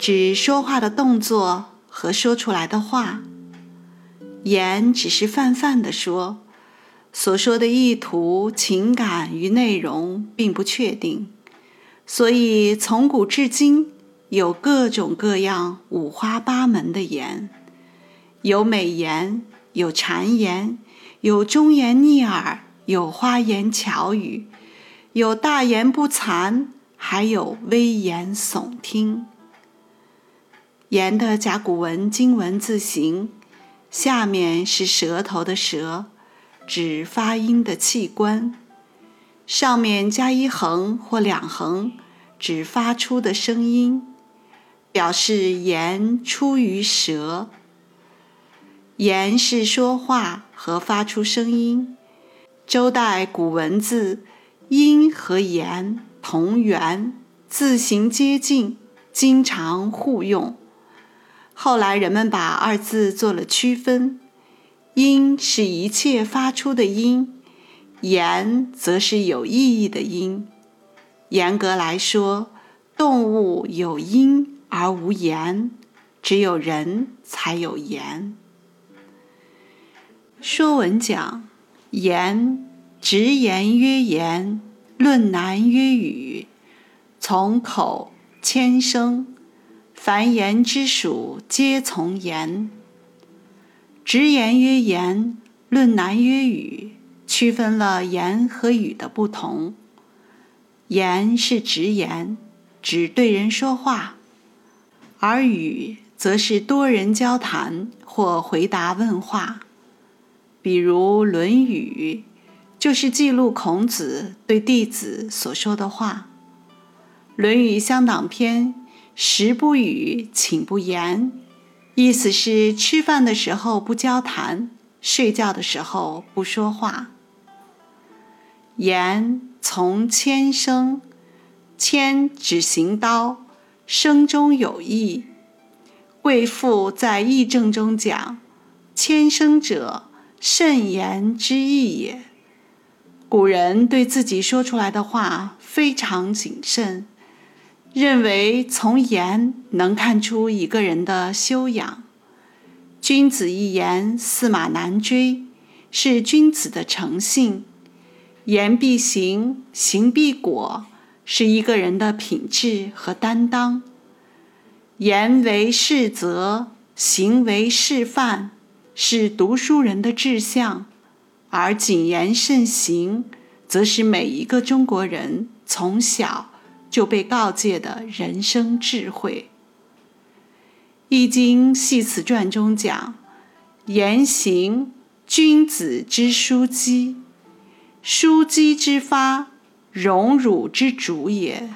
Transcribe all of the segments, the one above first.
指说话的动作和说出来的话。言只是泛泛的说，所说的意图、情感与内容并不确定，所以从古至今有各种各样、五花八门的言，有美言，有谗言，有忠言逆耳。有花言巧语，有大言不惭，还有危言耸听。言的甲骨文金文字形，下面是舌头的舌，指发音的器官；上面加一横或两横，指发出的声音，表示言出于舌。言是说话和发出声音。周代古文字，音和言同源，字形接近，经常互用。后来人们把二字做了区分，音是一切发出的音，言则是有意义的音。严格来说，动物有音而无言，只有人才有言。说文讲。言，直言曰言，论难曰语。从口千声，凡言之属，皆从言。直言曰言，论难曰语，区分了言和语的不同。言是直言，指对人说话；而语则是多人交谈或回答问话。比如《论语》，就是记录孔子对弟子所说的话。《论语乡党篇》食不语，寝不言，意思是吃饭的时候不交谈，睡觉的时候不说话。言从千声，千指行刀，声中有意。贵妇在义正中讲，千声者。慎言之意也。古人对自己说出来的话非常谨慎，认为从言能看出一个人的修养。君子一言，驷马难追，是君子的诚信。言必行，行必果，是一个人的品质和担当。言为是则，行为示范。是读书人的志向，而谨言慎行，则是每一个中国人从小就被告诫的人生智慧。《易经系辞传》中讲：“言行，君子之枢机；枢机之发，荣辱之主也。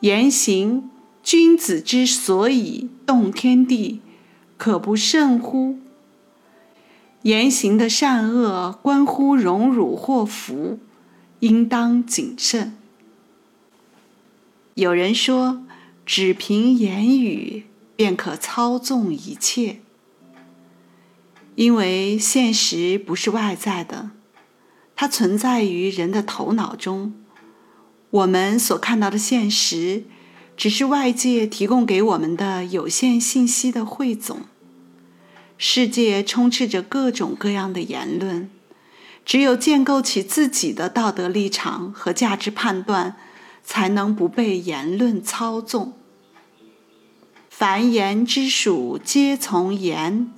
言行，君子之所以动天地，可不慎乎？”言行的善恶关乎荣辱祸福，应当谨慎。有人说，只凭言语便可操纵一切，因为现实不是外在的，它存在于人的头脑中。我们所看到的现实，只是外界提供给我们的有限信息的汇总。世界充斥着各种各样的言论，只有建构起自己的道德立场和价值判断，才能不被言论操纵。凡言之属，皆从言。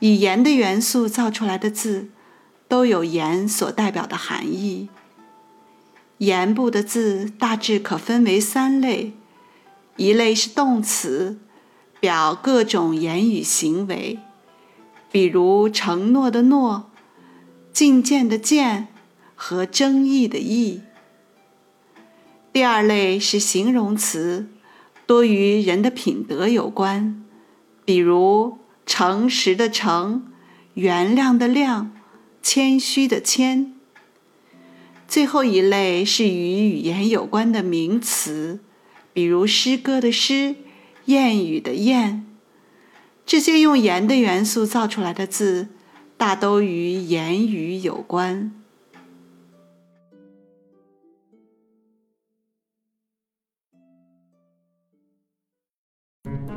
以言的元素造出来的字，都有言所代表的含义。言部的字大致可分为三类：一类是动词，表各种言语行为。比如承诺的诺、觐见的见和争议的议。第二类是形容词，多与人的品德有关，比如诚实的诚、原谅的谅、谦虚的谦。最后一类是与语言有关的名词，比如诗歌的诗、谚语的谚。这些用言的元素造出来的字，大都与言语有关。